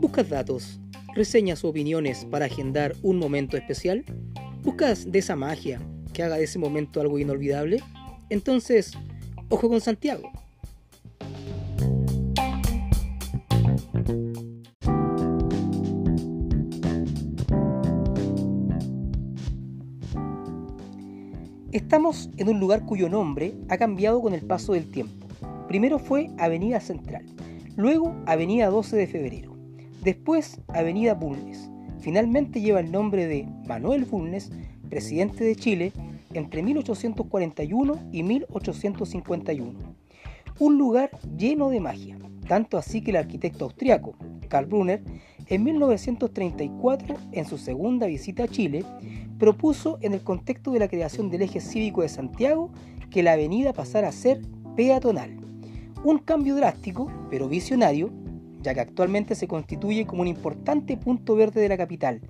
¿Buscas datos, reseñas o opiniones para agendar un momento especial? ¿Buscas de esa magia que haga de ese momento algo inolvidable? Entonces, ojo con Santiago. Estamos en un lugar cuyo nombre ha cambiado con el paso del tiempo. Primero fue Avenida Central, luego Avenida 12 de Febrero, después Avenida Bulnes. Finalmente lleva el nombre de Manuel Bulnes, presidente de Chile, entre 1841 y 1851. Un lugar lleno de magia, tanto así que el arquitecto austriaco Karl Brunner, en 1934, en su segunda visita a Chile, propuso en el contexto de la creación del eje cívico de Santiago que la avenida pasara a ser peatonal. Un cambio drástico, pero visionario, ya que actualmente se constituye como un importante punto verde de la capital,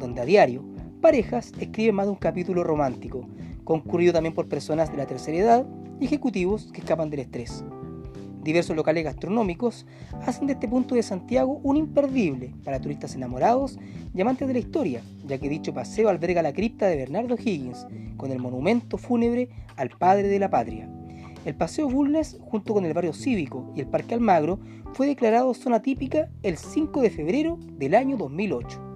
donde a diario parejas escriben más de un capítulo romántico, concurrido también por personas de la tercera edad y ejecutivos que escapan del estrés. Diversos locales gastronómicos hacen de este punto de Santiago un imperdible para turistas enamorados y amantes de la historia, ya que dicho paseo alberga la cripta de Bernardo Higgins, con el monumento fúnebre al padre de la patria. El Paseo Bulnes, junto con el barrio cívico y el Parque Almagro, fue declarado zona típica el 5 de febrero del año 2008.